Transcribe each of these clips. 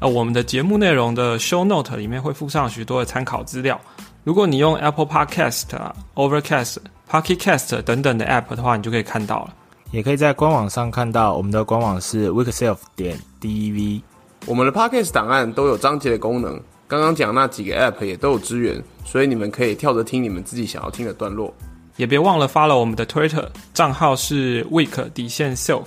呃，我们的节目内容的 Show Note 里面会附上许多的参考资料。如果你用 Apple Podcast、Overcast、Pocket Cast 等等的 App 的话，你就可以看到了。也可以在官网上看到，我们的官网是 weekself 点 dev。我们的 Podcast 档案都有章节的功能，刚刚讲那几个 App 也都有支援，所以你们可以跳着听你们自己想要听的段落。也别忘了 follow 我们的 Twitter 账号是 week 底线 self。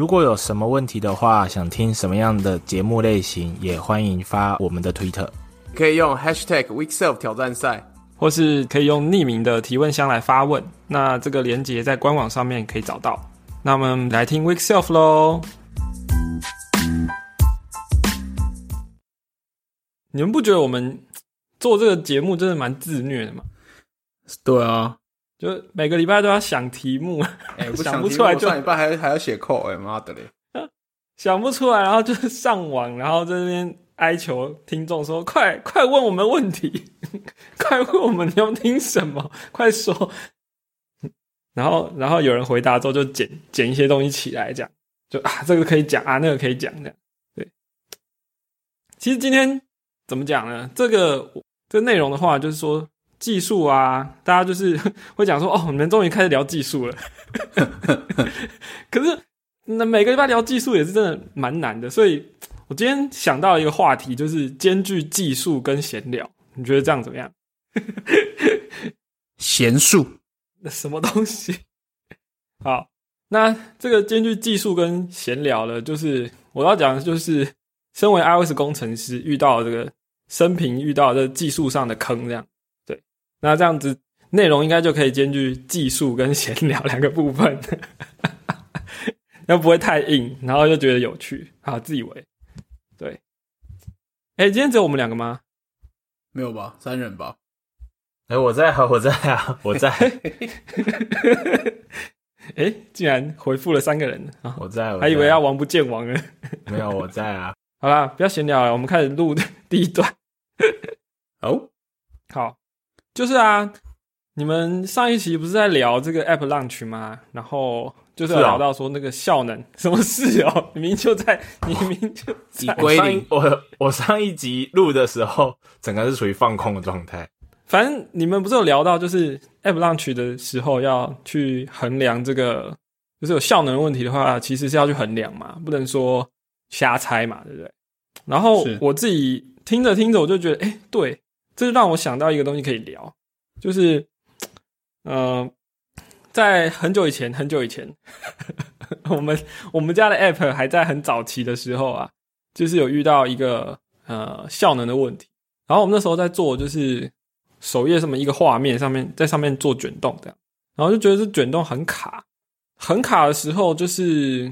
如果有什么问题的话，想听什么样的节目类型，也欢迎发我们的 Twitter，可以用 Hashtag weekself 挑战赛，或是可以用匿名的提问箱来发问。那这个连接在官网上面可以找到。那我们来听 Week Self 喽。你们不觉得我们做这个节目真的蛮自虐的吗？对啊，就每个礼拜都要想题目，哎，想不出来就上礼拜还还要写扣，哎妈的嘞，想不出来，然后就上网，然后在那边哀求听众说：“快快问我们问题，快问我们你要听什么，快说。”然后然后有人回答之后就剪剪一些东西起来讲，就啊这个可以讲啊那个可以讲的，对。其实今天。怎么讲呢？这个这内容的话，就是说技术啊，大家就是 会讲说，哦，你们终于开始聊技术了。可是那每个礼拜聊技术也是真的蛮难的，所以我今天想到一个话题，就是兼具技术跟闲聊。你觉得这样怎么样？闲术？那什么东西？好，那这个兼具技术跟闲聊了，就是我要讲的就是，身为 iOS 工程师遇到这个。生平遇到的技术上的坑，这样对，那这样子内容应该就可以兼具技术跟闲聊两个部分，又不会太硬，然后又觉得有趣，好自以为对。哎，今天只有我们两个吗？没有吧，三人吧？哎，我在啊，我在啊，我在。哎，竟然回复了三个人啊！我在，还以为要王不见王了。没有，我在啊。好啦，不要闲聊了，我们开始录第一段。哦，好，就是啊，你们上一期不是在聊这个 App Launch 吗？然后就是聊到说那个效能，什么事哦？明明就在，明明就在。我上我我上一集录的时候，整个是属于放空的状态。反正你们不是有聊到，就是 App Launch 的时候要去衡量这个，就是有效能问题的话，其实是要去衡量嘛，不能说瞎猜嘛，对不对？然后我自己。听着听着，我就觉得，哎，对，这就让我想到一个东西可以聊，就是，呃，在很久以前，很久以前，我们我们家的 App 还在很早期的时候啊，就是有遇到一个呃效能的问题，然后我们那时候在做，就是首页什么一个画面上面，在上面做卷动这样，然后就觉得这卷动很卡，很卡的时候，就是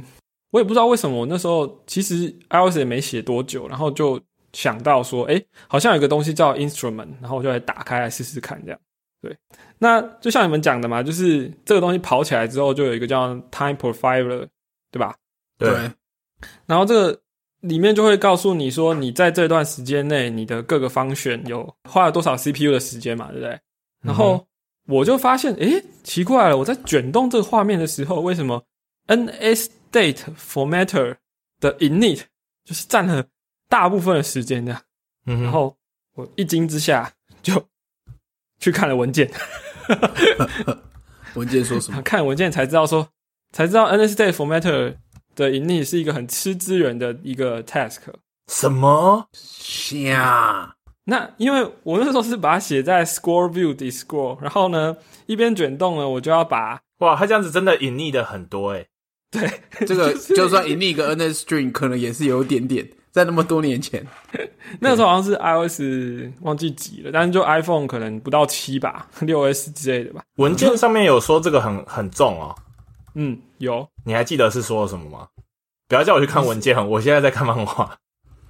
我也不知道为什么，我那时候其实 iOS 也没写多久，然后就。想到说，哎，好像有个东西叫 instrument，然后我就来打开来试试看，这样。对，那就像你们讲的嘛，就是这个东西跑起来之后，就有一个叫 time profiler，对吧？对。然后这个里面就会告诉你说，你在这段时间内，你的各个方选有花了多少 CPU 的时间嘛，对不对？然后我就发现，哎，奇怪了，我在卷动这个画面的时候，为什么 NSDate formatter 的 init 就是占了。大部分的时间这样，然后我一惊之下就 去看了文件，文件说什么？看文件才知道说，才知道 NSDate formatter 的盈利是一个很吃资源的一个 task。什么？下？那因为我那时候是把它写在 score view d i score，然后呢一边卷动呢，我就要把哇，它这样子真的隐匿的很多哎。对，这个就算隐匿一个 NS string，可能也是有点点。在那么多年前，那个时候好像是 iOS 忘记几了，但是就 iPhone 可能不到七吧，六 S 之类的吧。文件上面有说这个很很重哦。嗯，有。你还记得是说了什么吗？不要叫我去看文件，我现在在看漫画。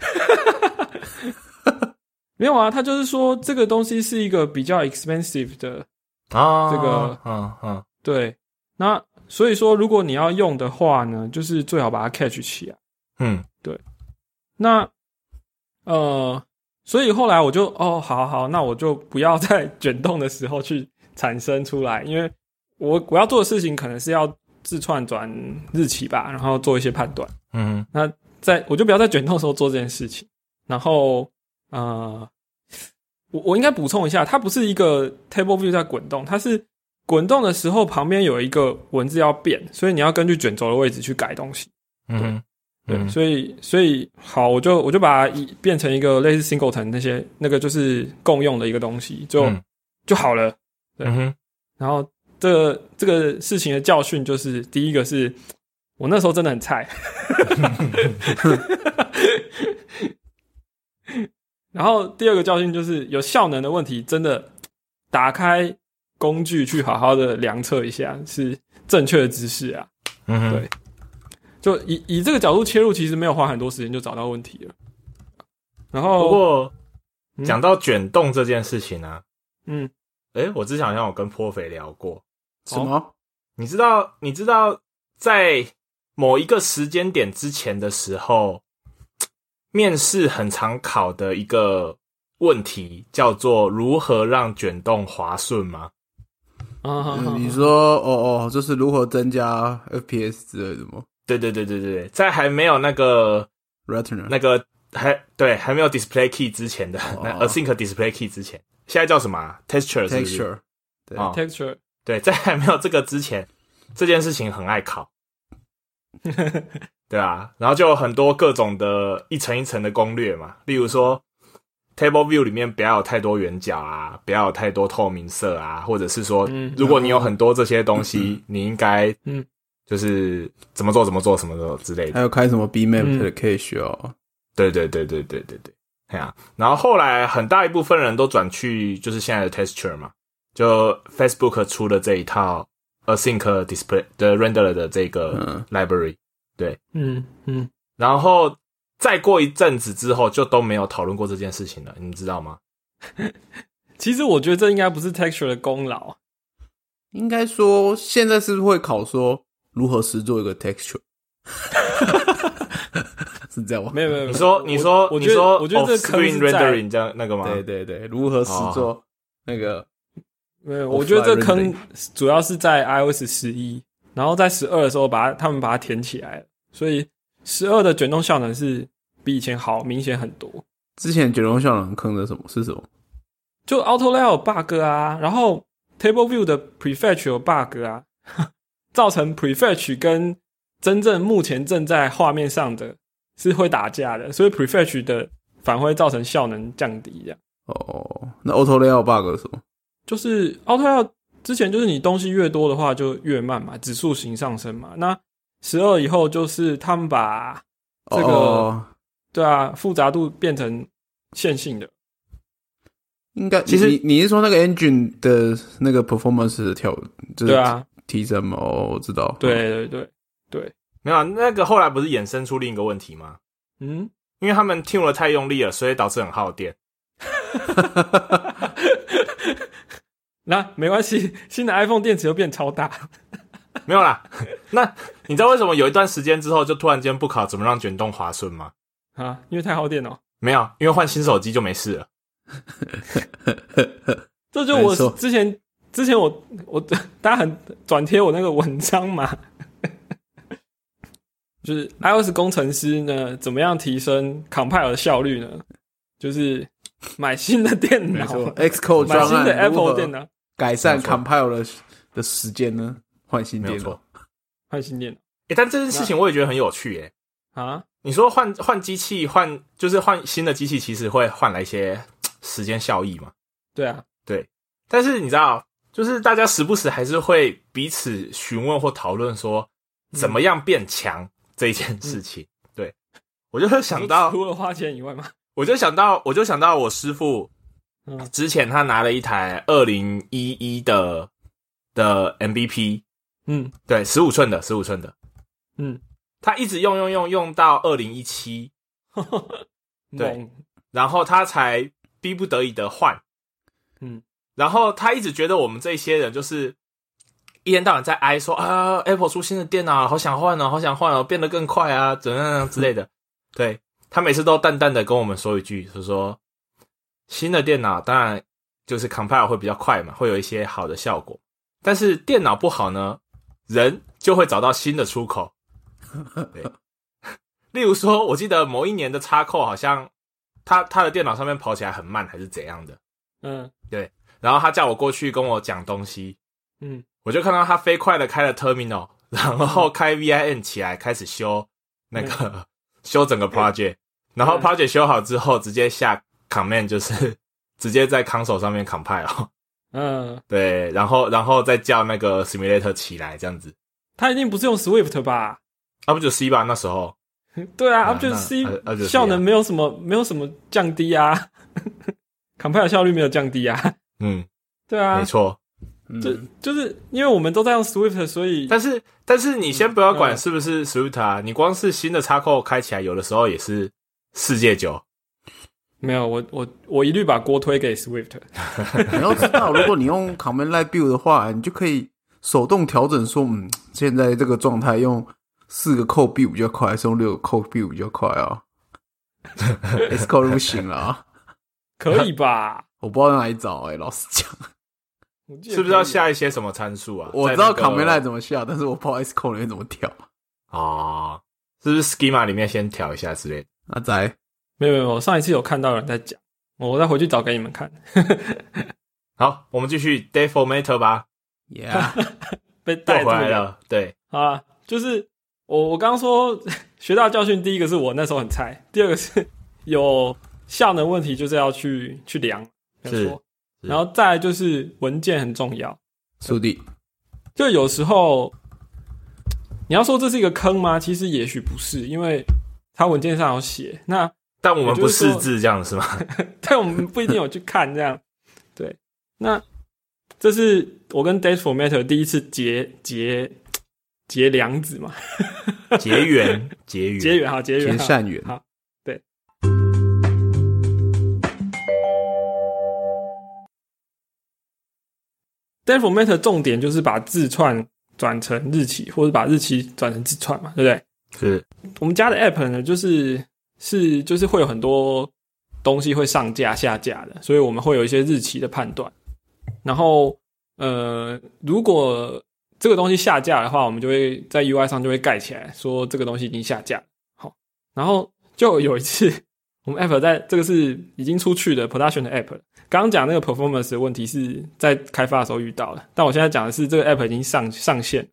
没有啊，他就是说这个东西是一个比较 expensive 的，啊，这个嗯嗯对。那所以说，如果你要用的话呢，就是最好把它 catch 起来。嗯那呃，所以后来我就哦，好好，那我就不要在卷动的时候去产生出来，因为我我要做的事情可能是要自串转日期吧，然后做一些判断。嗯那在我就不要在卷动的时候做这件事情。然后呃，我我应该补充一下，它不是一个 table view 在滚动，它是滚动的时候旁边有一个文字要变，所以你要根据卷轴的位置去改东西。嗯哼，对，嗯。所以所以好，我就我就把它一变成一个类似 singleton 那些那个就是共用的一个东西，就、嗯。就好了。对。然后这个这个事情的教训就是，第一个是我那时候真的很菜，然后第二个教训就是有效能的问题，真的打开工具去好好的量测一下是正确的姿势啊。嗯哼，对就以以这个角度切入，其实没有花很多时间就找到问题了。然后，不过嗯讲到卷动这件事情啊，嗯，诶，我之前好像有跟颇肥聊过，什么？你知道，你知道，在某一个时间点之前的时候，面试很常考的一个问题叫做如何让卷动滑顺吗？啊，嗯你说哦哦，就是如何增加 FPS 之类的吗对对对对对对，在还没有那个？Retina。那个还对还没有 display key 之前的、那哦 async display key 之前，现在叫什么啊、texture 是不是？Texture 对。哦。Texture，对，在还没有这个之前，这件事情很爱考，对啊，然后就有很多各种的一层一层的攻略嘛，例如说 table view 里面不要有太多圆角啊，不要有太多透明色啊，或者是说，嗯如果你有很多这些东西，你应该嗯就是怎么做怎么做什么的之类的。还。有开什么 B map 嗯。的 cache 哦，对对对对对对对，哎呀、然后后来很大一部分人都转去就是现在的 texture 嘛，就 Facebook 出了这一套 async display 的 renderer 的这个嗯。library，对、嗯嗯，然后再过一阵子之后就都没有讨论过这件事情了，你知道吗？其实我觉得这应该不是 texture 的功劳，应该说现在是不是会考说如何实做一个 texture？是这样吗？没有没有，你说你说我觉得你说我觉得这个坑在 rendering 这样那个吗？对对对，如何实做那个？没有，我觉得这坑主要是在 iOS 十一，然后在十二的时候把它他们把它填起来了，所以十二的卷动效能是比以前好明显很多。之前卷动效能坑的什么是什么？就 Auto Layout 有 bug 啊，然后 Table View 的 Prefetch 有 bug 啊，造成 Prefetch 跟真正目前正在画面上的是会打架的，所以 Prefetch 的反而会造成效能降低。这样哦，那 auto layout bug 是什么？就是 Auto Layout 之前就是你东西越多的话就越慢嘛，指数型上升嘛。那十二以后就是他们把这个、哦对啊复杂度变成线性的。应该其实你你是说那个 engine 的那个 performance 的调就是对啊，提升吗？哦，我知道。对对对对，没有啊那个后来不是衍生出另一个问题吗？嗯。因为他们 tune 的太用力了，所以导致很耗电。那没关系，新的 iPhone 电池又变超大。没有啦，那你知道为什么有一段时间之后就突然间不考怎么让卷动滑顺吗？啊，因为太耗电了。没有，因为换新手机就没事了。这就我之前之前我我 大家很转贴我那个文章嘛，就是 iOS 工程师呢怎么样提升 compile 的效率呢？就是买新的电脑，，Xcode 买新的 Apple 电脑，改善 compile 的的时间呢？换新电脑。换新电脑诶，但这件事情我也觉得很有趣诶。脑啊，你说换换机器，换就是换新的机器，其实会换来一些时间效益嘛。对啊，对但是你知道，就是大家时不时还是会彼此询问或讨论说，怎么样变强这一件事情。对。我就会想到，除了花钱以外嘛，我就想到，我就想到我师傅嗯。之前他拿了一台二零一一的的 MVP，嗯。对，十五寸的，十五寸的，嗯，他一直用用用用到二零一七，对然后他才逼不得已的换，嗯，然后他一直觉得我们这些人就是一天到晚在哀说啊，Apple 出新的电脑，好想换哦，好想换哦，变得更快啊，怎样怎样之类的。对他每次都淡淡的跟我们说一句，就说新的电脑当然就是 compile 会比较快嘛，会有一些好的效果，但是电脑不好呢，人就会找到新的出口。对，例如说，我记得某一年的插扣好像他他的电脑上面跑起来很慢，还是怎样的。嗯然后他叫我过去跟我讲东西，嗯，我就看到他飞快的开了 terminal，然后开 VIN 起来开始修那个、修整个 project，然后 project 修好之后直接下 command 就是 直接在 console 上面 compile，嗯，对，然后然后再叫那个 simulator 起来这样子，他一定不是用 Swift 吧？啊不就 C 吧那时候，对啊，啊啊就是 C 效能没有什么没有什么降低啊，compile 效率没有降低啊，嗯，对啊没，错，就嗯，就是因为我们都在用 Swift，所以但是但是你先不要管嗯是不是 Swift 啊，你光是新的插扣开起来，有的时候也是世界九。没有我我我一律把锅推给 Swift。你要知道，如果你用 Command Line Build 的话，你就可以手动调整说，嗯，现在这个状态用四个扣 build 比较快，还是用六个扣 build 比较快啊？S 扣就不行了啊！可以吧？我不知道在哪里找哎、老实讲，是不是要下一些什么参数啊？我知道在那 Command Line 怎么下，但是我不知道 S 扣里面怎么调。哦，是不是 schema 里面先调一下之类的？阿仔，没有没有，我上一次有看到人在讲，我再回去找给你们看。好，我们继续 day formatter 吧，Yeah，被带回来了。对，好啊，就是我我刚刚说学到教训，第一个是我那时候很菜，第二个是有效能问题，就是要去去量，没有是错。然后再来就是文件很重要，速递，就有时候你要说这是一个坑吗？其实也许不是，因为它文件上有写。那但我们不识字，这样是吗？但我们不一定有去看这样。对，那这是我跟 Date Formatter 第一次结结结梁子嘛，结缘，结缘，结缘好，结缘好。结善缘，好，Date Formatter 重点就是把字串转成日期，或者把日期转成字串嘛，对不对？是我们家的 App 呢，就是是就是会有很多东西会上架下架的，所以我们会有一些日期的判断。然后呃，如果这个东西下架的话，我们就会在 UI 上就会盖起来，说这个东西已经下架。好，然后就有一次，我们 App 在这个是已经出去的 Production 的 App 了。刚刚讲那个 performance 的问题是在开发的时候遇到的，但我现在讲的是这个 App 已经上上线，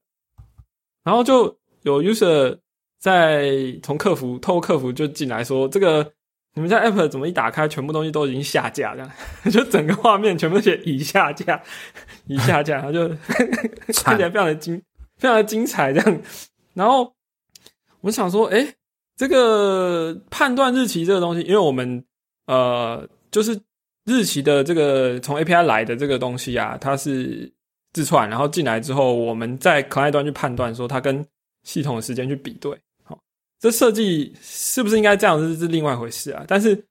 然后就有 user 在从客服透过客服就进来说，这个你们家 App 怎么一打开，全部东西都已经下架，这 样就整个画面全部都写已下架，已下架，然后就 看起来非常的精，非常的精彩这样。然后我想说，哎、这个判断日期这个东西，因为我们呃，就是日期的这个从 API 来的这个东西啊，它是自串，然后进来之后，我们在 client 端去判断说它跟系统的时间去比对。好，这设计是不是应该这样是是另外一回事啊？但是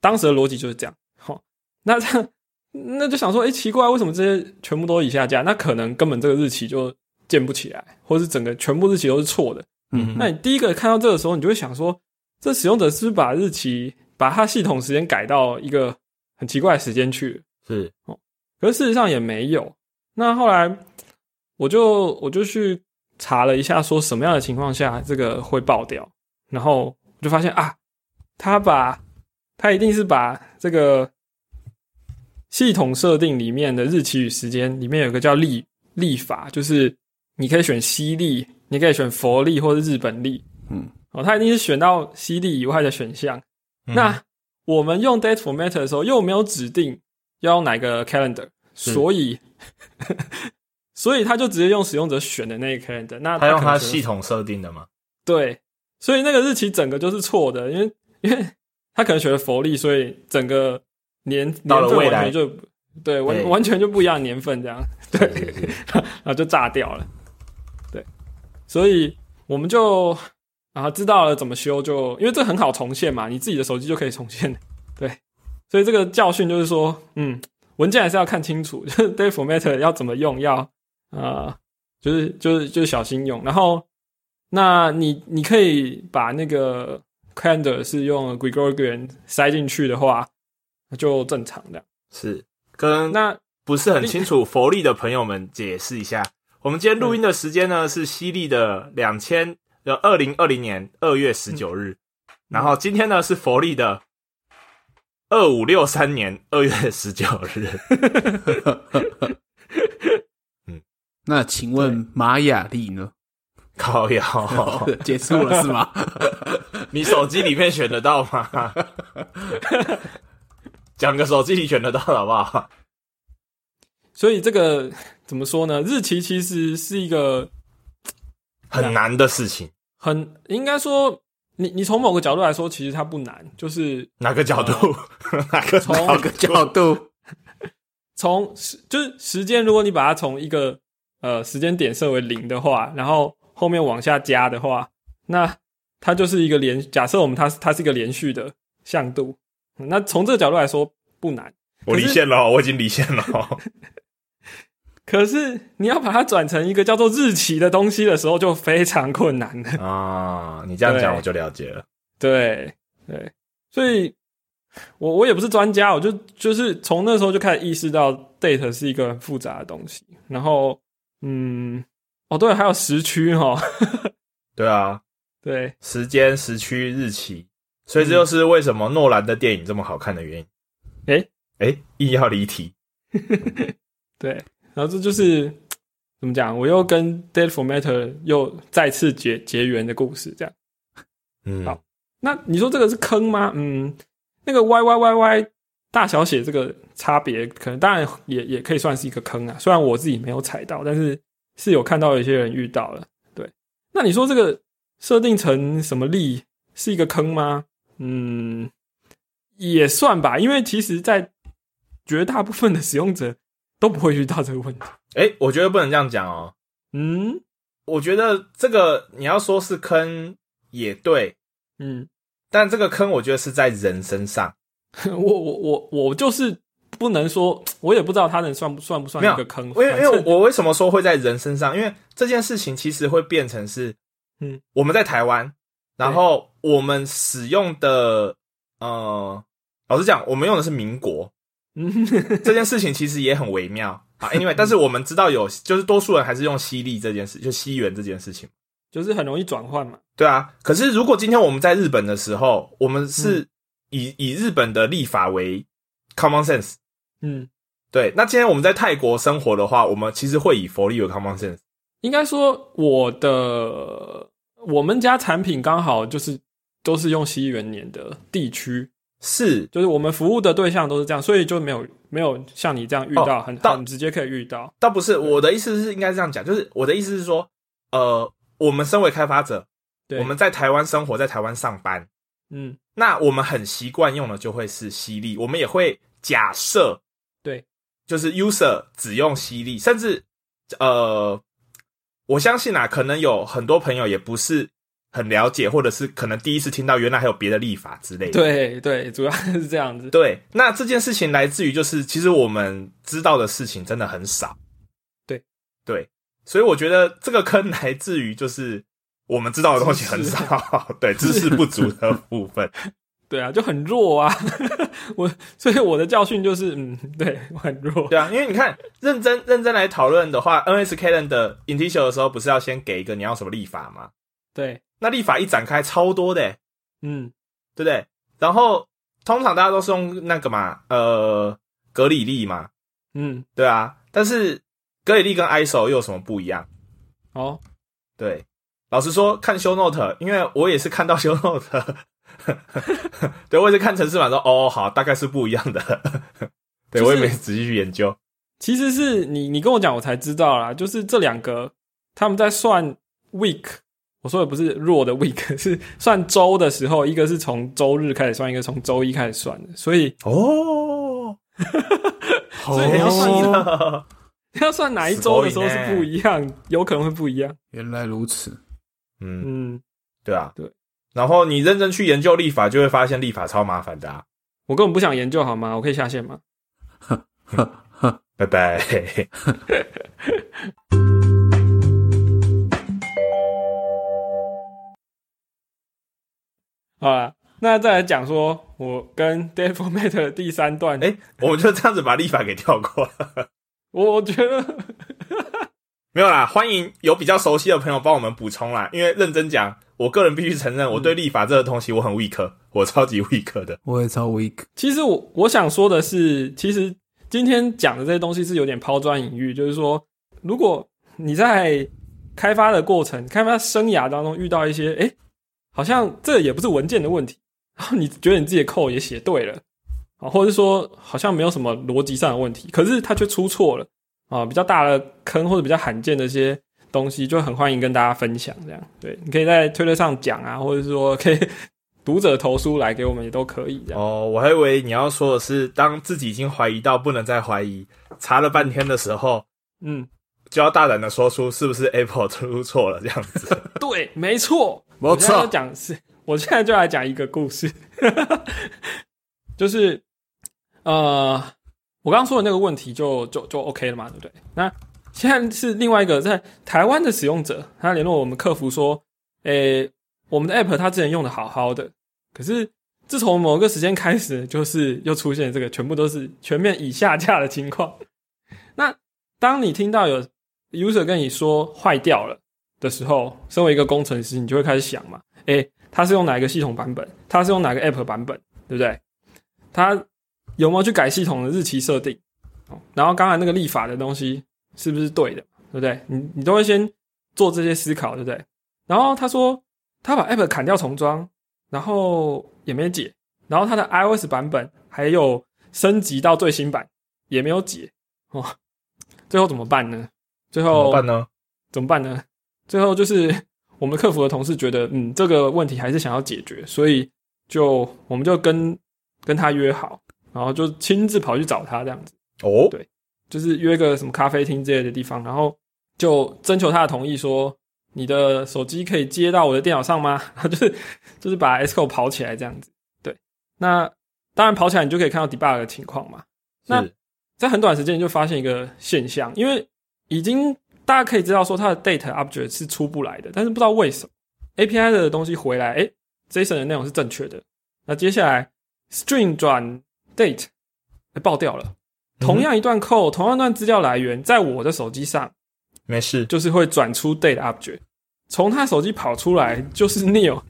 当时的逻辑就是这样。好，那这样那就想说，哎、奇怪，为什么这些全部都已下架？那可能根本这个日期就建不起来，或是整个全部日期都是错的。嗯那你第一个看到这个时候，你就会想说，这使用者是不是把日期把他系统时间改到一个很奇怪的时间去了？是，可是事实上也没有。那后来我就我就去查了一下，说什么样的情况下这个会爆掉，然后我就发现啊，他把他一定是把这个系统设定里面的日期与时间里面有个叫历历法，就是你可以选西历，你可以选佛历或者日本历，嗯，哦，他一定是选到西历以外的选项。嗯那我们用 date formatter 的时候，又没有指定要用哪个 calendar，所以 所以他就直接用使用者选的那个 calendar。那他用他系统设定的吗？对，所以那个日期整个就是错的，因为 因为他可能选了佛历，所以整个年年份就对完完全就不一样年份这样，对，然后就炸掉了。对，所以我们就啊知道了怎么修就，因为这很好重现嘛，你自己的手机就可以重现。对，所以这个教训就是说，嗯，文件还是要看清楚，就是 date format 要怎么用，要啊、呃就是就是就是小心用。然后，那你你可以把那个 calendar 是用 Gregorian 塞进去的话，那就正常的。是跟那不是很清楚佛历的朋友们解释一下，我们今天录音的时间呢是西历的两千呃二零二零年二月十九日，然后今天呢是佛历的二五六三年二月十九日。那请问玛雅历呢？靠腰，结束了是吗？你手机里面选得到吗？讲个手机里选得到的好不好？所以这个怎么说呢？日期其实是一个很难的事情，很应该说，你你从某个角度来说，其实它不难，就是哪个角度？哪个从哪个角度？从时就是时间，如果你把它从一个呃时间点设为零的话，然后后面往下加的话，那它就是一个连。假设我们它它是一个连续的向度，那从这个角度来说不难。我离线了，我已经离线了。可是你要把它转成一个叫做日期的东西的时候，就非常困难了。啊，你这样讲我就了解了。对对，所以我我也不是专家，我就就是从那时候就开始意识到 date 是一个很复杂的东西。然后，嗯，哦对，还有时区哈，对啊，对时间、时区、日期，所以这就是为什么诺兰的电影这么好看的原因。诶诶，硬要离题，对，然后这就是怎么讲，我又跟 date format 又再次结结缘的故事，这样。嗯，好那你说这个是坑吗？嗯，那个 y y y y 大小写这个差别，可能当然也也可以算是一个坑啊。虽然我自己没有踩到，但是是有看到有些人遇到了。对，那你说这个设定成什么力是一个坑吗？嗯，也算吧，因为其实在绝大部分的使用者都不会遇到这个问题。诶，我觉得不能这样讲哦。嗯我觉得这个你要说是坑也对，嗯，但这个坑我觉得是在人身上。我我我我就是不能说，我也不知道他能算不算不算一个坑。因为因为我为什么说会在人身上？因为这件事情其实会变成是，嗯，我们在台湾，然后我们使用的呃，老实讲，我们用的是民国，嗯，这件事情其实也很微妙啊。Anyway，但是我们知道有，就是多数人还是用西历这件事，就西元这件事情。就是很容易转换嘛。对啊，可是如果今天我们在日本的时候，我们是以、以日本的立法为 common sense。嗯，对，那今天我们在泰国生活的话，我们其实会以佛历为 common sense。应该说我的我们家产品刚好就是都是用西元年的地区，是，就是我们服务的对象都是这样，所以就没有没有像你这样遇到、很哦到很直接可以遇到。倒不是我的意思是应该这样讲，就是我的意思是说，呃，我们身为开发者，对，我们在台湾生活，在台湾上班，嗯。那我们很习惯用的就会是犀利，我们也会假设，对，就是 user 只用犀利，甚至呃，我相信啊，可能有很多朋友也不是很了解，或者是可能第一次听到原来还有别的立法之类的。对对，主要是这样子。对，那这件事情来自于就是，其实我们知道的事情真的很少。对对，所以我觉得这个坑来自于就是我们知道的东西很少，对知识不足的部分。对啊，就很弱啊。我所以我的教训就是，嗯，对我很弱。对啊，因为你看认真认真来讨论的话，NSK 的 Initial 的时候，不是要先给一个你要什么立法吗？对，那立法一展开超多的欸，嗯，对不对？然后通常大家都是用那个嘛，呃，格里历嘛，嗯，对啊。但是格里历跟 ISO 又有什么不一样？哦，对，老实说，看 show note，因为我也是看到 show note，对我也是看城市版说，哦，好，大概是不一样的。对、就是我也没仔细去研究。其实是你你跟我讲，我才知道啦。就是这两个他们在算 week，我说的不是弱的 week，是算周的时候，一个是从周日开始算，一个从周一开始算的。所以哦，所以你要算哦。要算哪一周的时候是不一样，有可能会不一样。原来如此，嗯，嗯，对啊，对。然后你认真去研究立法，就会发现立法超麻烦的啊。我根本不想研究好吗？我可以下线吗？拜拜。好了，那再来讲说我跟 d a v Format 的第三段，哎、我们就这样子把立法给跳过。我 我觉得 没有啦，欢迎有比较熟悉的朋友帮我们补充啦。因为认真讲，我个人必须承认，我对立法这个东西我很 weak，我超级 weak 的。我也超 weak。其实我我想说的是，其实今天讲的这些东西是有点抛砖引玉，就是说，如果你在开发的过程、开发生涯当中遇到一些，哎，好像这也不是文件的问题，然后你觉得你自己的扣也写对了，啊，或者是说好像没有什么逻辑上的问题，可是它却出错了啊，比较大的坑或者比较罕见的一些东西，就很欢迎跟大家分享。这样，对，你可以在推特上讲啊，或者是说 可以读者投书来给我们也都可以这样。哦，我还以为你要说的是，当自己已经怀疑到不能再怀疑，查了半天的时候，嗯，就要大胆的说出是不是 Apple 出错了这样子。对，没错，没我现在要错，讲是，我现在就来讲一个故事，就是呃，我刚刚说的那个问题就就就 OK 了嘛，对不对？那现在是另外一个在台湾的使用者，他联络我们客服说，诶、我们的 App 他之前用的好好的，可是自从某个时间开始，就是又出现这个全部都是全面已下架的情况。那当你听到有 user 跟你说坏掉了。的时候，身为一个工程师，你就会开始想嘛，诶，他是用哪一个系统版本？他是用哪个 App 版本？对不对？他有没有去改系统的日期设定？然后刚才那个立法的东西是不是对的？对不对？你你都会先做这些思考，对不对？然后他说他把 App 砍掉重装，然后也没解，然后他的 iOS 版本还有升级到最新版也没有解哦，最后怎么办呢？最怎后么办呢？怎么办呢？最后就是 我们客服的同事觉得，嗯，这个问题还是想要解决，所以就我们就跟跟他约好，然后就亲自跑去找他这样子，哦，对就是约个什么咖啡厅之类的地方，然后就征求他的同意说，你的手机可以接到我的电脑上吗？就是就是把 S 扣跑起来这样子。对，那当然跑起来你就可以看到 debug 的情况嘛。那在很短时间就发现一个现象，因为已经大家可以知道说它的 date object 是出不来的，但是不知道为什么 API 的东西回来，哎 JSON 的内容是正确的，那接下来 string 转 date 诶爆掉了。同样一段 code，、同样一段资料来源，在我的手机上没事。就是会转出 date object，从他手机跑出来就是 new，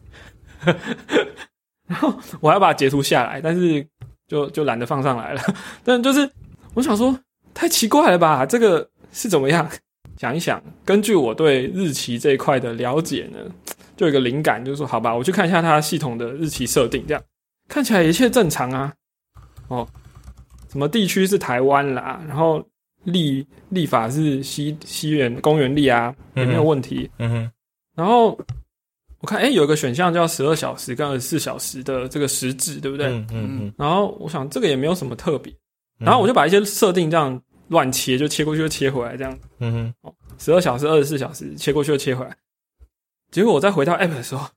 然后我还要把它截图下来，但是就就懒得放上来了。但就是我想说，太奇怪了吧？这个是怎么样？想一想，根据我对日期这一块的了解呢，就有一个灵感，就是说，好吧，我去看一下它系统的日期设定，这样看起来一切正常啊。哦，什么地区是台湾啦，然后立立法是西西园公园立啊，也没有问题。嗯哼，然后我看，哎、有一个选项叫十二小时跟二十四小时的这个时制，对不对？嗯嗯嗯。然后我想这个也没有什么特别，然后我就把一些设定这样乱切，就切过去就切回来，这样。嗯哼，哦十二小时、二十四小时切过去就切回来。结果我再回到 app 的时候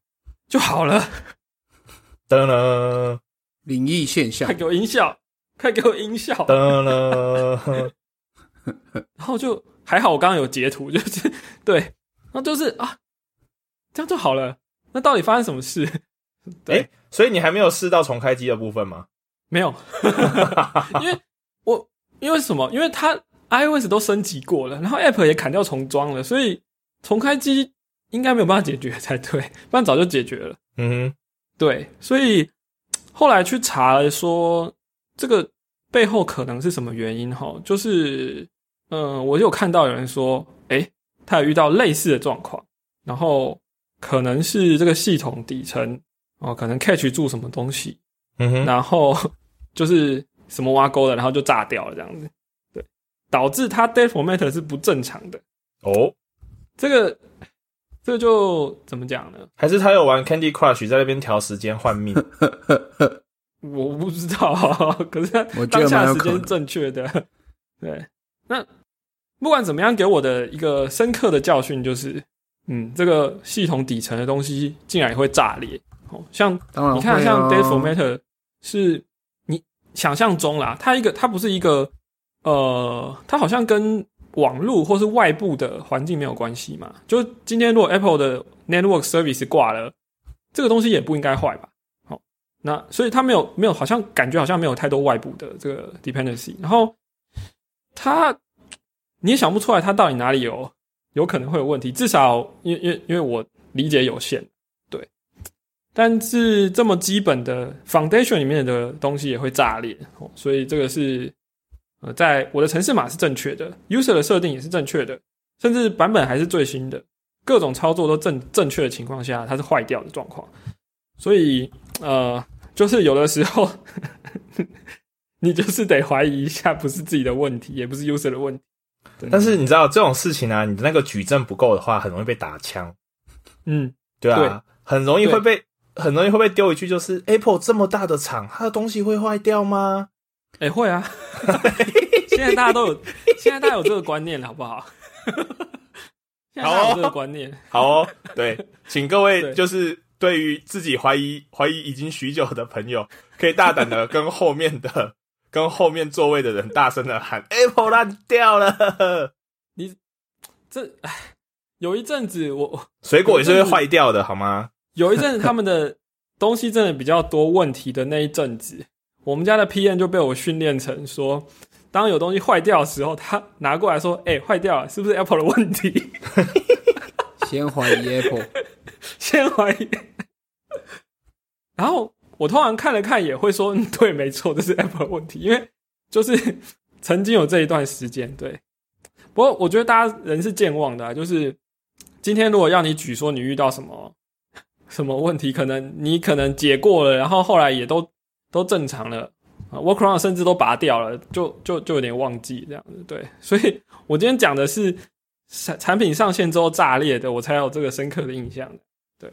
就好了，噔噔。灵异现象。快，给我音效，快给我音效，噔噔，然后就还好，我刚刚有截图，就是对，然后就是啊，这样就好了。那到底发生什么事？对，哎，所以你还没有试到重开机的部分吗？没有，因为我因为什么？因为它 iOS 都升级过了，然后 App 也砍掉重装了，所以重开机应该没有办法解决才对，不然早就解决了。嗯对，所以后来去查了说这个背后可能是什么原因哈，就是嗯、呃我有看到有人说，诶，他有遇到类似的状况，然后可能是这个系统底层哦，可能 catch 住什么东西，嗯哼，然后 就是什么挖沟的，然后就炸掉了这样子，对，导致它 date format 是不正常的。哦，这个这个就怎么讲呢？还是他有玩 Candy Crush 在那边调时间换命？我不知道，可是他当下时间是正确的。对，那不管怎么样，给我的一个深刻的教训就是，嗯，这个系统底层的东西竟然也会炸裂。哦，像你看，像啊 date format 是你想象中啦，它一个它不是一个呃，它好像跟网络或是外部的环境没有关系嘛。就今天如果 Apple 的 Network Service 挂了，这个东西也不应该坏吧？好，那所以它没有没有好像感觉好像没有太多外部的这个 dependency，然后它你也想不出来它到底哪里有有可能会有问题，至少因因为因为我理解有限，但是这么基本的 foundation 里面的东西也会炸裂，哦、所以这个是呃，在我的城市码是正确的，user 的设定也是正确的，甚至版本还是最新的，各种操作都正正确的情况下，它是坏掉的状况，所以呃，就是有的时候 你就是得怀疑一下，不是自己的问题，也不是 user 的问题。对。但是你知道这种事情啊，你的那个矩阵不够的话，很容易被打枪，嗯，对啊，对。很容易会被很容易会被丢一句，就是 Apple 这么大的厂，它的东西会坏掉吗？哎、会啊，现在大家都有，现在大家有这个观念了，好不好？现在大家有这个观念，好哦，对，请各位就是对于自己怀疑怀疑已经许久的朋友，可以大胆的跟后面的跟后面座位的人大声的喊 Apple 烂掉了，你这哎，有一阵子我水果也是会坏掉的，好吗？有一阵子他们的东西真的比较多问题的那一阵子，我们家的 PM 就被我训练成说，当有东西坏掉的时候，他拿过来说：“哎、坏掉了，是不是 Apple 的问题 先怀疑 Apple，？” 先怀疑。然后我通常看了看，也会说：“嗯，对，没错，这是 Apple 的问题。”因为就是曾经有这一段时间，对。不过我觉得大家人是健忘的、啊，就是今天如果要你举说你遇到什么什么问题，可能你可能解过了，然后后来也都都正常了啊，workaround 甚至都拔掉了，就就就有点忘记这样子。对，所以我今天讲的是产产品上线之后炸裂的，我才有这个深刻的印象对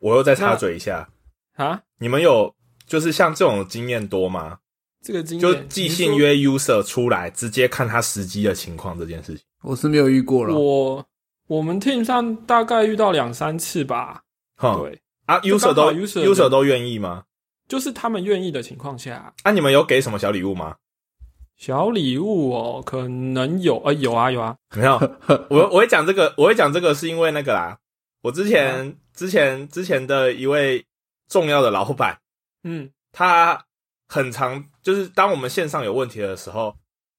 我又再插嘴一下，啊。你们有就是像这种经验多吗？这个经验就寄信约 user 出来，直接看他实际的情况这件事情。我是没有遇过了。我我们 team 上大概遇到两三次吧，哼，对，啊，user 都 user user 都愿意吗？就是他们愿意的情况下，啊，你们有给什么小礼物吗？小礼物哦，可能有，呃，有啊有啊，没有，我我会讲这个，我会讲这个是因为那个啦，我之前、啊。之前之前的一位重要的老板，嗯，他很常就是当我们线上有问题的时候，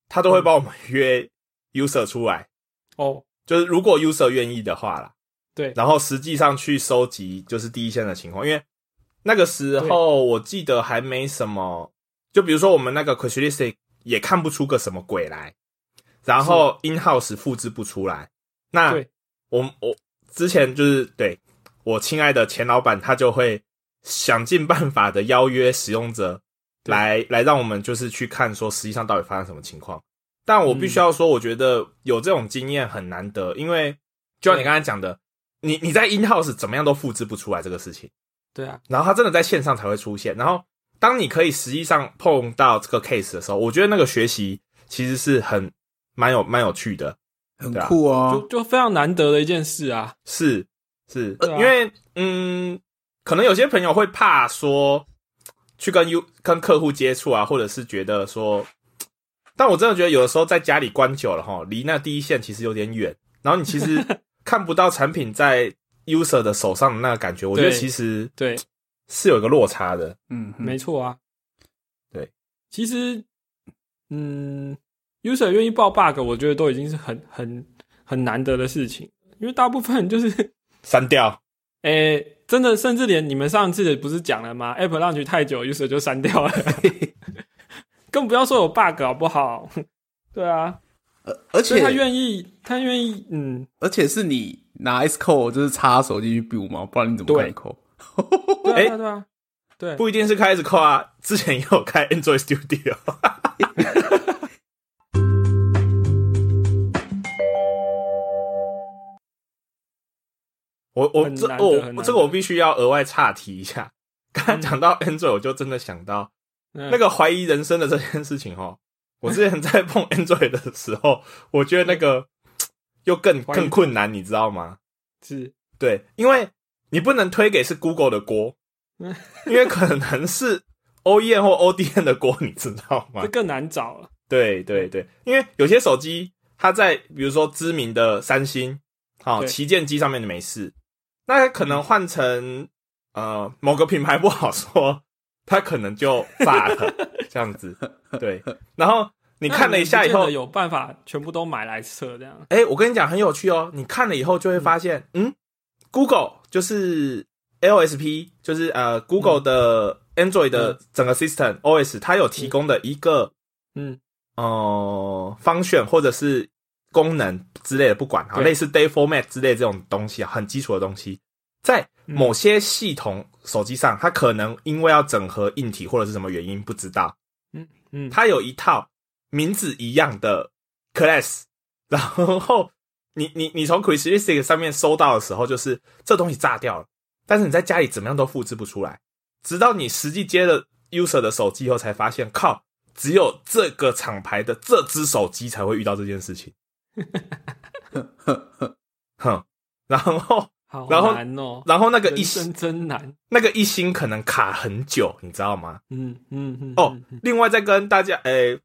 他都会帮我们约 user 出来，哦，就是如果 user 愿意的话啦，对，然后实际上去收集就是第一线的情况，因为那个时候我记得还没什么，就比如说我们那个 Quizlistic 也看不出个什么鬼来，然后 in house 复制不出来，那我我之前就是对我亲爱的前老板，他就会想尽办法的邀约使用者来来让我们就是去看说实际上到底发生什么情况。但我必须要说，我觉得有这种经验很难得，因为就像你刚才讲的，你你在 in house 怎么样都复制不出来这个事情，对啊，然后它真的在线上才会出现。然后当你可以实际上碰到这个 case 的时候，我觉得那个学习其实是很蛮有蛮有趣的，很酷啊！就就非常难得的一件事啊，是是，因为嗯，可能有些朋友会怕说去跟 U 跟客户接触啊，或者是觉得说，但我真的觉得有的时候在家里关久了哈，离那第一线其实有点远，然后你其实看不到产品在 user 的手上的那个感觉，我觉得其实对，是有一个落差的。嗯，嗯。没错啊，对，其实，嗯，user 愿意报 bug，我觉得都已经是很很很难得的事情，因为大部分就是，删掉，诶、真的，甚至连你们上次不是讲了吗？App Launch 太久，user 就删掉了，更不要说有 bug 好不好？对啊，而而且他愿意，他愿意，嗯，而且是你拿 S code 就是插手机去 build 嘛，不然你怎么对看扣？对啊，诶对啊，对不一定是开始扣啊，之前也有开 Android Studio。我我很这我这个我必须要额外岔题一下。刚才讲到 Android，我就真的想到那那个怀疑人生的这件事情哦。我之前在碰 Android 的时候，我觉得那个又更更困难，你知道吗？是对，因为你不能推给是 Google 的锅，因为可能是 OEM 或 ODM 的锅，你知道吗这？更难找了。对对对，因为有些手机它在比如说知名的三星，好、对旗舰机上面的没事，那可能换成呃某个品牌不好说，它可能就炸了 这样子。对，然后你你看了一下以后，有办法全部都买来测这样。哎，我跟你讲很有趣哦，你看了以后就会发现，嗯。g o o g l e 就是 LSP，就是呃 Google 的 Android 的整个 System、OS，它有提供的一个嗯，呃方选或者是功能之类的，不管啊，类似 Day Format 之类这种东西啊，很基础的东西，在某些系统手机上，它可能因为要整合硬体或者是什么原因，不知道，嗯嗯，它有一套名字一样的 class，然后 你你你从 Christic 上面搜到的时候，就是这东西炸掉了，但是你在家里怎么样都复制不出来，直到你实际接了 user 的手机以后，才发现靠，只有这个厂牌的这只手机才会遇到这件事情。哼，然后好然后难哦，然后那个一星真难。那个一星可能卡很久，你知道吗？嗯嗯嗯。哦另外再跟大家诶、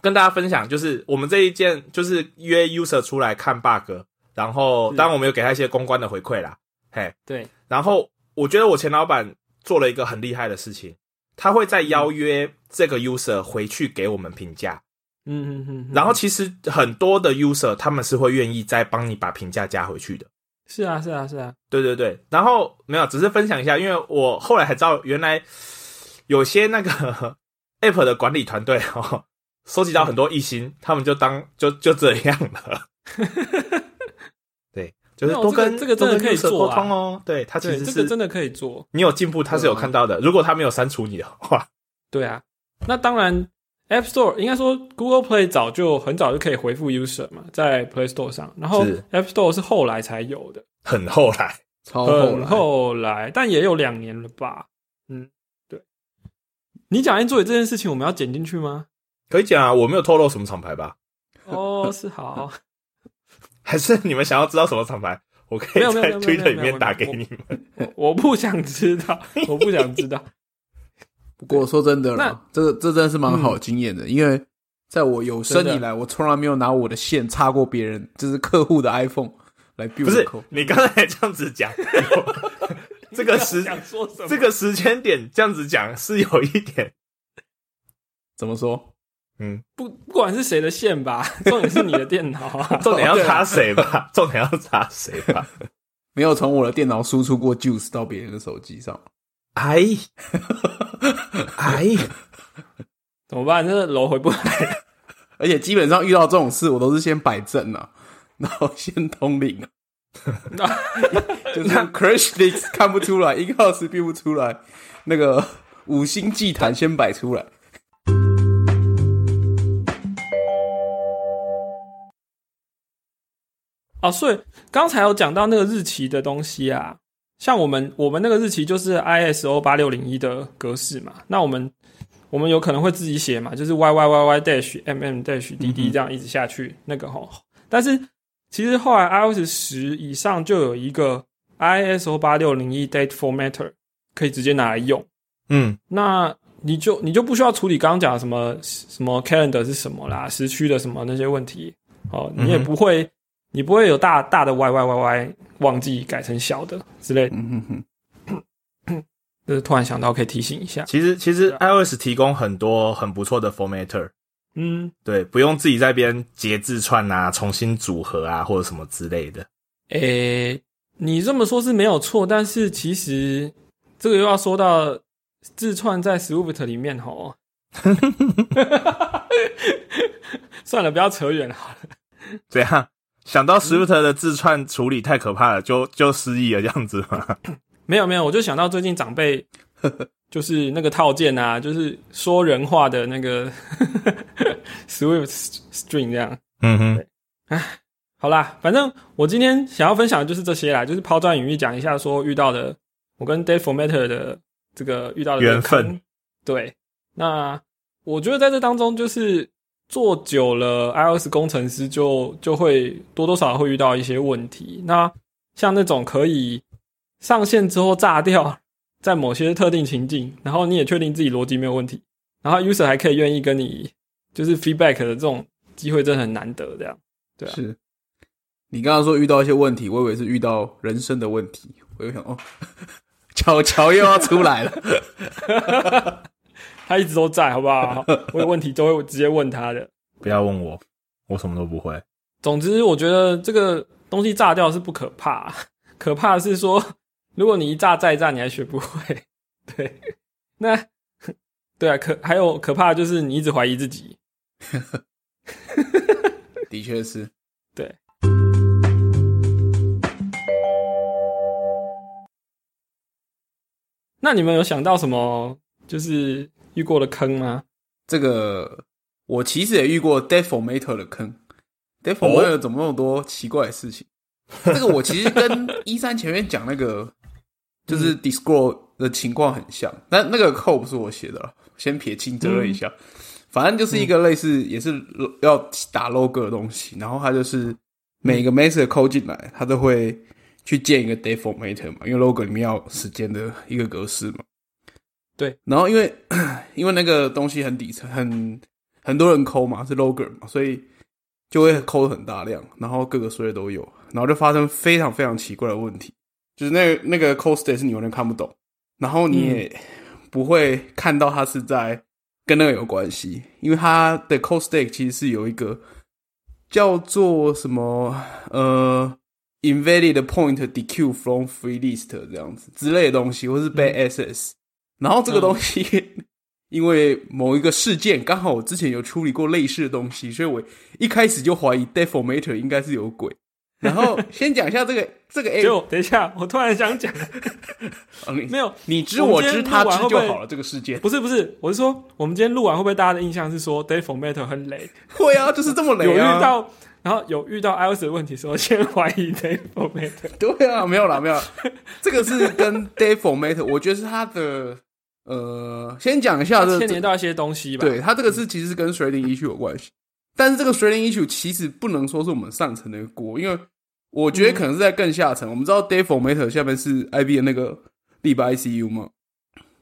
跟大家分享，就是我们这一件就是约 user 出来看 bug，然后当然我们有给他一些公关的回馈啦，嘿，对，然后我觉得我前老板做了一个很厉害的事情，他会再邀约这个 user 回去给我们评价，嗯嗯嗯。然后其实很多的 user 他们是会愿意再帮你把评价加回去的。是啊是啊是啊，对对对，然后没有，只是分享一下，因为我后来才知道，原来有些那个 App 的管理团队哦，收集到很多异心，他们就当就就这样了。对，就是多跟这个这个真的可以做啊沟通哦。对他其，实是这个真的可以做。你有进步，他是有看到的。如果他没有删除你的话，对啊，那当然，App Store 应该说 Google Play 早就很早就可以回复 user 嘛，在 Play Store 上，然后 App Store 是后来才有的，很后来。超后很来，后来，但也有两年了吧？嗯，对。你讲 Android 这件事情，我们要剪进去吗？可以讲啊，我没有透露什么厂牌吧？哦，是好，还是你们想要知道什么厂牌？我可以在没有没有没有没有 Twitter 里面打给你们。我我不想知道，我不想知道。不过说真的那啦，这这真的是蛮好的经验的，因为在我有生以来，我从来没有拿我的线插过别人，就是客户的 iPhone 来 build 不是你刚才这样子讲，这个时？这个时间点这样子讲是有一点，怎么说？嗯，不不管是谁的线吧，重点是你的电脑啊，重点要插谁吧，重点要插谁吧。没有从我的电脑输出过 juice 到别人的手机上。哎 哎，怎么办？真的楼回不来。而且基本上遇到这种事，我都是先摆正啊，然后先通灵啊，就是 crash list 看不出来，一个小时编不出来，那个五星祭坛先摆出来。哦，所以刚才有讲到那个日期的东西啊，像我们我们那个日期就是 ISO 八六零一的格式嘛，那我们我们有可能会自己写嘛，就是 y y y y dash m m dash d d 这样一直下去、那个吼，但是其实后来 iOS 十以上就有一个 ISO 八六零一 date formatter 可以直接拿来用，嗯。那你就你就不需要处理刚刚讲的什么什么 calendar 是什么啦，时区的什么那些问题哦，你也不会、你不会有大大的 y y y y 忘记改成小的之类的，嗯哼哼，就是突然想到可以提醒一下，其实其实 iOS 提供很多很不错的 formatter，嗯，对，不用自己在那边截字串啊，重新组合啊，或者什么之类的。诶、你这么说是没有错，但是其实这个又要说到字串在 Swift 里面吼，算了，不要扯远好了。怎样？想到 Swift 的自串处理太可怕了，就就失忆了这样子吗？没有没有，我就想到最近长辈 就是那个套件啊，就是说人话的那个 Swift string 这样。嗯哼，好啦，反正我今天想要分享的就是这些啦，就是抛砖引玉讲一下说遇到的我跟 Dave Formatter 的这个遇到的缘分。对，那我觉得在这当中就是做久了 iOS 工程师就就会多多少少会遇到一些问题。那像那种可以上线之后炸掉，在某些特定情境，然后你也确定自己逻辑没有问题，然后 user 还可以愿意跟你就是 feedback 的这种机会，真的很难得。这样，对啊，是。你刚刚说遇到一些问题，我以为是遇到人生的问题，我又想哦，巧巧又要出来了。他一直都在，好不好？我有问题都会直接问他的。不要问我，我什么都不会。总之，我觉得这个东西炸掉是不可怕，可怕的是说，如果你一炸再炸，你还学不会。对，那对啊，可还有可怕的就是你一直怀疑自己。的确是，对。那你们有想到什么？就是遇过的坑吗？这个我其实也遇过 deformator 的坑。deformator 怎么那么多奇怪的事情？这个我其实跟一三前面讲那个 就是 Discord 的情况很像，但那个 code 不是我写的，先撇清责任一下。反正就是一个类似也是要打 logo 的东西，然后它就是每个 message 扣进来，它都会去建一个 deformator 嘛，因为 logo 里面要时间的一个格式嘛。对，然后因为 因为那个东西很底层，很很多人抠嘛，是 logger 嘛，所以就会抠很大量，然后各个数列都有，然后就发生非常非常奇怪的问题，就是那那个 code state 是你完全看不懂，然后你也不会看到它是在跟那个有关系，因为它的 code state 其实是有一个叫做什么呃 invalid point dequeue from free list 这样子之类的东西，或是被 ss。然后这个东西，因为某一个事件，刚好我之前有处理过类似的东西，所以我一开始就怀疑 deformator 应该是有鬼。然后先讲一下这个 这个 A，就等一下，我突然想讲，没有你知我知他知就好了。这个事件不是不是，我是说，我们今天录完会不会大家的印象是说 deformator 很雷？会啊，就是这么雷啊。有遇到，然后有遇到 iOS 的问题时候，先怀疑 deformator。对啊，没有啦，没有。这个是跟 deformator，我觉得是他的。呃，先讲一下这牵连到一些东西吧。对，它这个是其实是跟 threading issue 有关系，但是这个 threading issue 其实不能说是我们上层的一个锅，因为我觉得可能是在更下层。我们知道 deformator 下面是 IB 的那个 lib ICU 吗？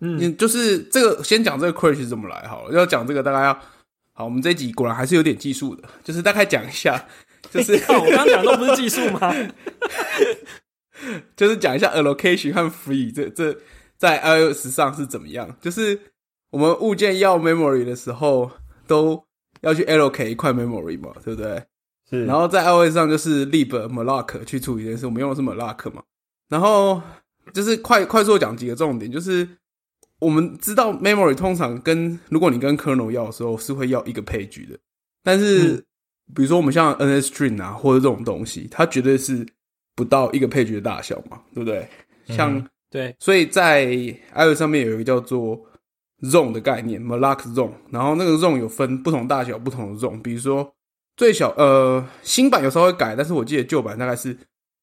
嗯，就是这个先讲这个 crash 怎么来好了。要讲这个大概要好，我们这集果然还是有点技术的，就是大概讲一下，就是我刚讲都不是技术吗？就是讲一下 allocation 和 free 这这。在 iOS 上是怎么样？就是我们物件要 memory 的时候，都要去 allocate 一块 memory 嘛，对不对？是。然后在 iOS 上就是 lib malloc 去处理这件事，我们用的是 malloc 嘛。然后就是快快速讲几个重点，就是我们知道 memory 通常跟如果你跟 kernel 要的时候是会要一个 page 的，但是比如说我们像 NSString 啊或者这种东西，它绝对是不到一个 page 的大小嘛，对不对？像对，所以在 iOS 上面有一个叫做 zone 的概念，malloc zone，然后那个 zone 有分不同大小、不同的 zone，比如说最小呃新版有时候会改，但是我记得旧版大概是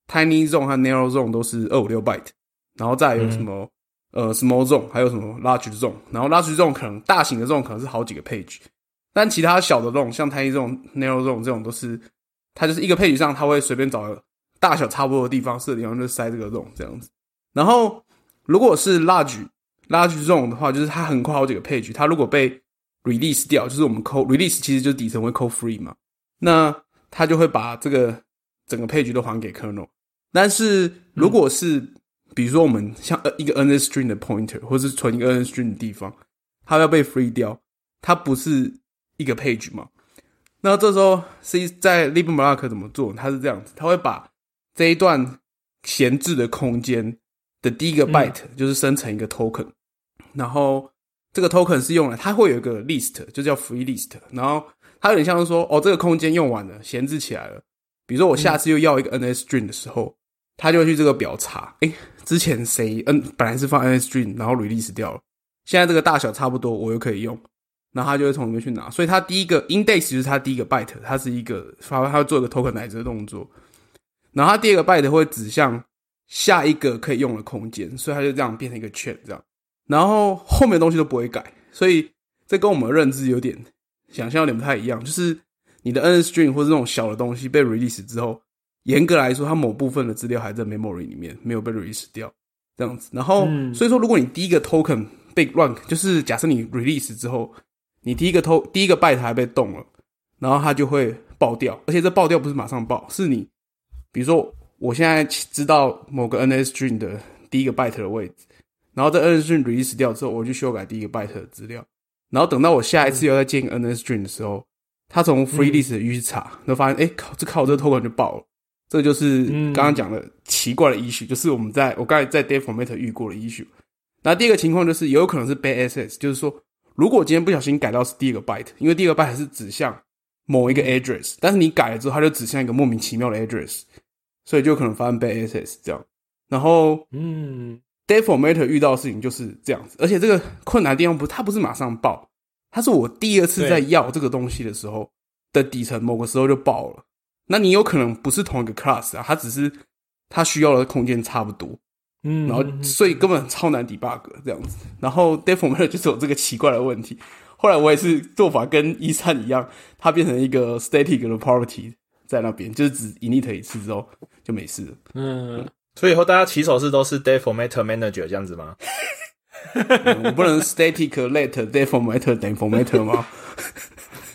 tiny zone 和 narrow zone 都是二五六 byte，然后再有什么呃 small zone，还有什么 large zone，然后 large zone 可能大型的 zone 可能是好几个 page，但其他小的 zone 像 tiny zone、narrow zone 这种都是它就是一个 page 上它会随便找大小差不多的地方，是的地方就塞这个 zone 这样子。然后，如果是 large large zone 的话，就是它横跨好几个 page，它如果被 release 掉，就是我们扣 release 其实就底层会扣 free 嘛，那它就会把这个整个 page 都还给 kernel。但是如果是比如说我们像呃一个 NSString 的 pointer，或是存一个 NSString 的地方，它要被 free 掉，它不是一个 page 嘛？那这时候 C 在 libmalloc 怎么做？它是这样子，它会把这一段闲置的空间。的第一个 byte 就是生成一个 token，然后这个 token 是用来，它会有一个 list，就叫 free list，然后它有点像是说，哦，这个空间用完了，闲置起来了。比如说我下次又要一个 NSString 的时候，它就会去这个表查，哎，之前谁 N 本来是放 NSString，然后 release 掉了，现在这个大小差不多，我又可以用，然后它就会从里面去拿。所以它第一个 index 就是它第一个 byte，它是一个发，它会做一个 token 乃至的动作，然后它第二个 byte 会指向。下一个可以用的空间，所以它就这样变成一个圈，这样，然后后面的东西都不会改，所以这跟我们的认知有点想象有点不太一样。就是你的 NSString 或者这种小的东西被 release 之后，严格来说，它某部分的资料还在 memory 里面，没有被 release 掉。这样子。然后，嗯所以说，如果你第一个 token 被乱，就是假设你 release 之后，你第一个 to 第一个 byte 还被动了，然后它就会爆掉，而且这爆掉不是马上爆，是你，比如说我现在知道某个 NS string 的第一个 byte 的位置，然后这 NS string release 掉之后，我去修改第一个 byte 的资料，然后等到我下一次要再建一个 NS string 的时候，它从 free list 的域去查，然后发现，哎、靠，这靠这个 token 就爆了。这就是嗯。刚刚讲的奇怪的 issue，、就是我们在我刚才在 Dev Format 遇过的 issue。那第二个情况就是，也有可能是 bad access，就是说，如果我今天不小心改到是第一个 byte，因为第二个 byte 是指向某一个 address，但是你改了之后，它就指向一个莫名其妙的 address，所以就可能发生 bad access 这样。然后嗯 Dev Format 遇到的事情就是这样子，而且这个困难的地方不是它不是马上爆，它是我第二次在要这个东西的时候的底层某个时候就爆了。那你有可能不是同一个 class 啊，它只是它需要的空间差不多，嗯，然后所以根本超难 debug 这样子。然后 Dev Format 就是有这个奇怪的问题。后来我也是做法跟一三一样，它变成一个 static 的 property 在那边，就是只 init 一次之后就没事了。嗯，所以以后大家起手式都是 Dev Formatter Manager 这样子吗？嗯我不能 static let Dev Format 等于 formatter 吗？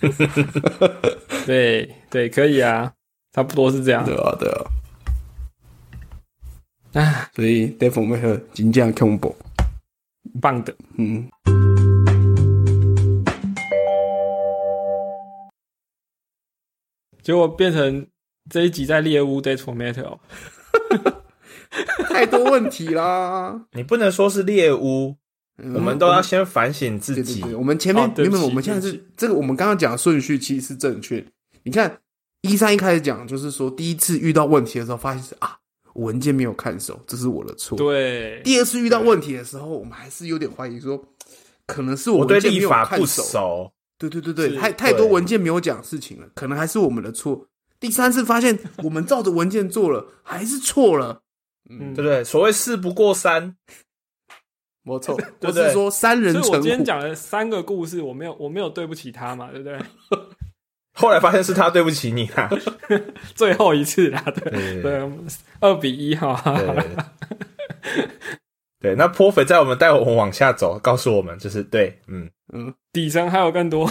对对，可以啊，差不多是这样。对啊，对啊。啊，所以 Dev Format 真正恐怖。棒的。嗯，结果变成这一集在猎屋 Date Format 哦。太多问题啦。你不能说是猎巫，嗯我们都要先反省自己。对对对，我们前面哦对不起没有，我们现在是这个，我们刚刚讲的顺序其实是正确。你看一三一开始讲，就是说第一次遇到问题的时候，发现是啊文件没有看熟，这是我的错。对，第二次遇到问题的时候，我们还是有点怀疑说，可能是我对立法不熟。熟，对对对对，太太多文件没有讲事情了，可能还是我们的错。第三次发现我们照着文件做了，还是错了。嗯对不对？所谓事不过三，我错，对不对我是说三人所以成今天讲了三个故事，我没有我没有对不起他嘛，对不对？后来发现是他对不起你啦。最后一次啦，对对对对，二比一哈。对对，那泼肥在我们带我们往下走，告诉我们就是对，嗯，嗯，底层还有更多。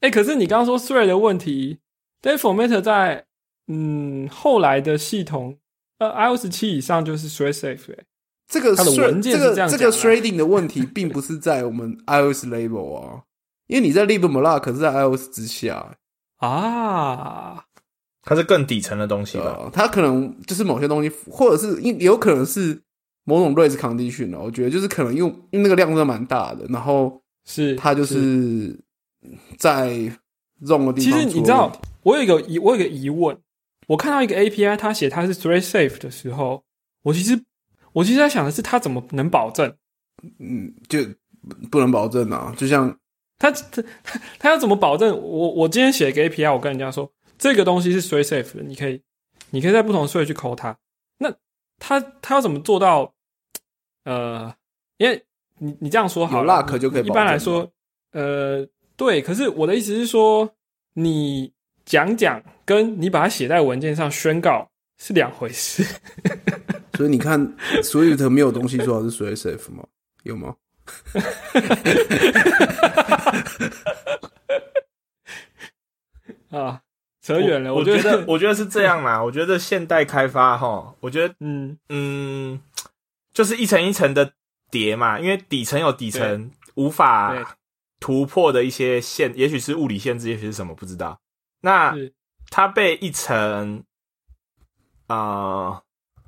哎、可是你刚刚说 thread 的问题 d a t format 在嗯后来的系统，呃 iOS 七以上就是 thread safe 哎、这个它的文件这个这个是这样这个 shredding 的问题，并不是在我们 iOS label 啊，因为你在 libmalloc 是在 iOS 之下，啊，它是更底层的东西吧？呃，它可能就是某些东西，或者是因有可能是某种 race condition 啊，我觉得就是可能用因为那个量真的蛮大的，然后是它就是在 zone 的地其方出了问题。实你知道，我有一个疑，我有一个疑问，我看到一个 API，他写他是 thread safe 的时候，我其实我其实在想的是，他怎么能保证？嗯，就不能保证啊，就像它它它它要怎么保证？我我今天写一个 API，我跟人家说这个东西是 thread safe 的，你可以你可以在不同的 thread 去抠它。那他他要怎么做到？呃，因为你你这样说好有 luck 就可以一般来说，呃，对。可是我的意思是说，你讲讲跟你把它写在文件上宣告是两回事。所以你看 Swift 没有东西说它是 Swift safe 吗？有吗？啊，扯远了。我觉觉得，我觉得是这样啦。我觉得现代开发哈，我觉得嗯，嗯，就是一层一层的叠嘛，因为底层有底层无法突破的一些限，也许是物理限制，也许是什么不知道。那它被一层呃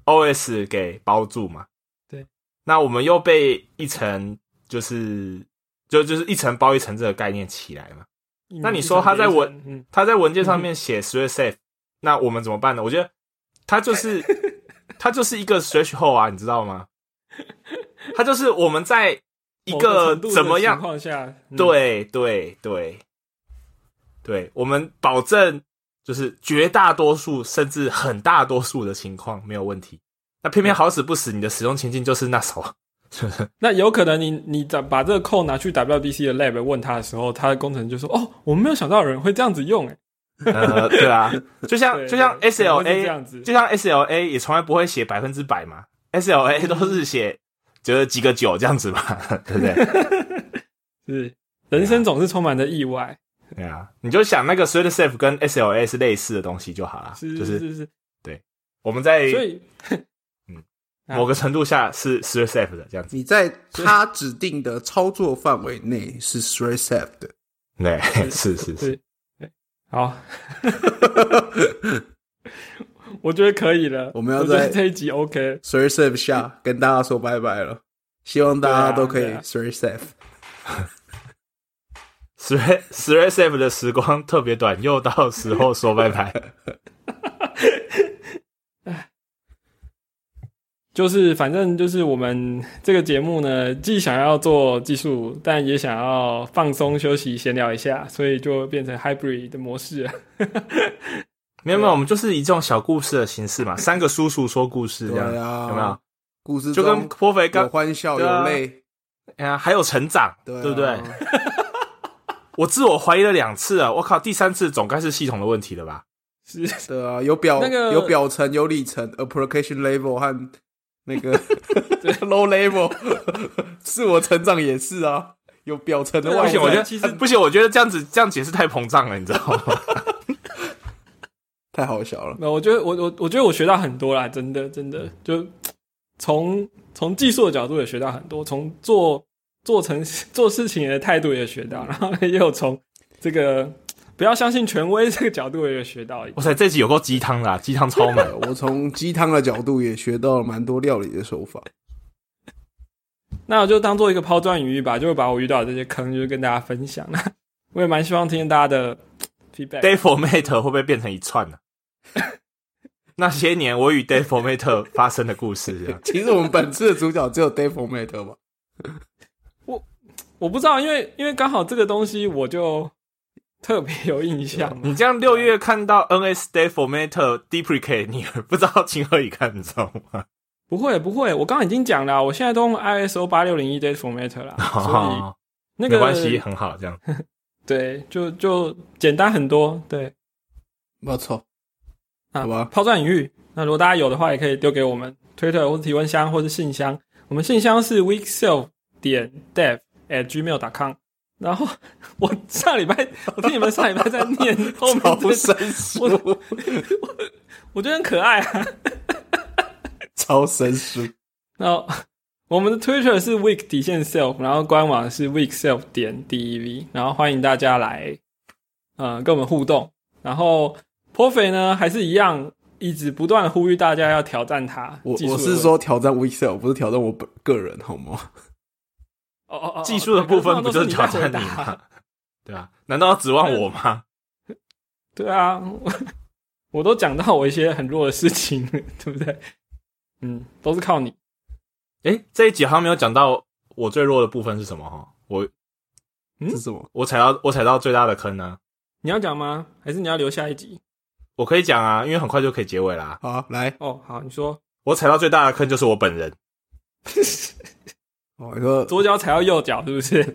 OS 给包住嘛？对。那我们又被一层就是就就是一层包一层这个概念起来嘛？那你说他在文嗯，他在文件上面写 thread safe，、那我们怎么办呢？我觉得他就是 他就是一个 threshold 啊，你知道吗？他就是我们在一个怎么样情？况下，嗯，对对对对，我们保证就是绝大多数甚至很大多数的情况没有问题。那偏偏好死不死，你的使用情境就是那首，那有可能你你把把这个 code 拿去 WDC 的 lab 问他的时候，他的工程师就说：“哦，我们没有想到有人会这样子用。”哎，呃，对啊，就像 就像 SLA 这样子就像 SLA 也从来不会写百分之百嘛 SLA 都是写就是几个九这样子嘛，对不对？是人生总是充满着意外，对啊，你就想那个 thread safe 跟 SLA 是类似的东西就好了，是就是是是，我们在所以 某个程度下是 thread safe 的这样子。你在他指定的操作范围内是 thread safe 的。对，是是是，是，对，好，我觉得可以了。我们要在这一集 OK，thread safe 下跟大家说拜拜了，希望大家都可以 safe。thread safe 的时光特别短，又到时候说拜拜。就是反正就是我们这个节目呢，既想要做技术，但也想要放松休息、闲聊一下，所以就变成 hybrid 的模式了。没有没有，我们就是以这种小故事的形式嘛，三个叔叔说故事这样，啊，有没有？故事就跟中颇肥有刚，欢笑有泪，哎呀，还有成长，对啊对不对？我自我怀疑了两次啊！我靠，第三次总该是系统的问题了吧？是，对啊，有表那个有表层有里层，application level 和那个 low level，自我成长也是啊，有表层的外不行，我觉得，其实不行，我觉得这样子这样解释太膨胀了，你知道吗？太好笑了。没有，我觉得我我我觉得我学到很多啦，真的真的，就从从技术的角度也学到很多，从做做成 做事情的态度也学到，然后也有从这个不要相信权威这个角度也有学到。哇塞，这集有够鸡汤啦，鸡汤超满。我从鸡汤的角度也学到了蛮多料理的手法。那我就当做一个抛砖引玉吧，就会把我遇到的这些坑，就是跟大家分享。那我也蛮希望听见大家的 feedback。Day Format 会不会变成一串呢、那些年我与 Day Format 发生的故事，其实我们本次的主角只有 Dave Format 吧？我我不知道，因为因为刚好这个东西我就特别有印象。你这样六月看到 NS Day Format deprecate，你不知道情何以堪，你知道吗？不会不会，我刚刚已经讲了，我现在都用 ISO 八六零一 date format 啦，所以那个没关系，很好，这样对，就就简单很多，对没错，啊，好吧抛砖引玉。那如果大家有的话，也可以丢给我们推特或者提问箱或是信箱，我们信箱是 weekself 点 dev at gmail dot com。然后 我上礼拜我听你们上礼拜在念 后面超这生疏，我觉得很可爱啊。超生疏。然后我们的 Twitter 是 week 底线 self，然后官网是 week self 点 dev，然后欢迎大家来，呃，跟我们互动。然后颇肥呢还是一样，一直不断呼吁大家要挑战他。我我是说挑战 Weexel，不是挑战我本个人，好吗？哦哦哦，技术的部分不就是挑战你吗？对啊，难道要指望我吗？对啊，我 我都讲到我一些很弱的事情了，对不对？嗯，都是靠你。诶，这一集好像没有讲到我最弱的部分是什么哈？我嗯是什么？我踩到我踩到最大的坑呢、你要讲吗？还是你要留下一集？我可以讲啊，因为很快就可以结尾啦。好，来，哦，好，你说我踩到最大的坑就是我本人，哦，一个左脚踩到右脚，是不是？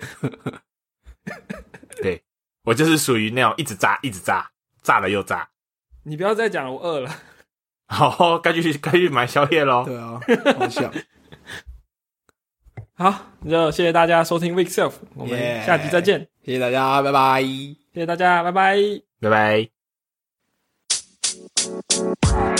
对我就是属于那种一直炸一直炸，炸了又炸。你不要再讲了，我饿了。好，该去该去买宵夜喽。对啊，好想，好，那就谢谢大家收听 Week Self，我们下集再见谢谢大家，拜拜。谢谢大家，拜拜。拜拜。Bye.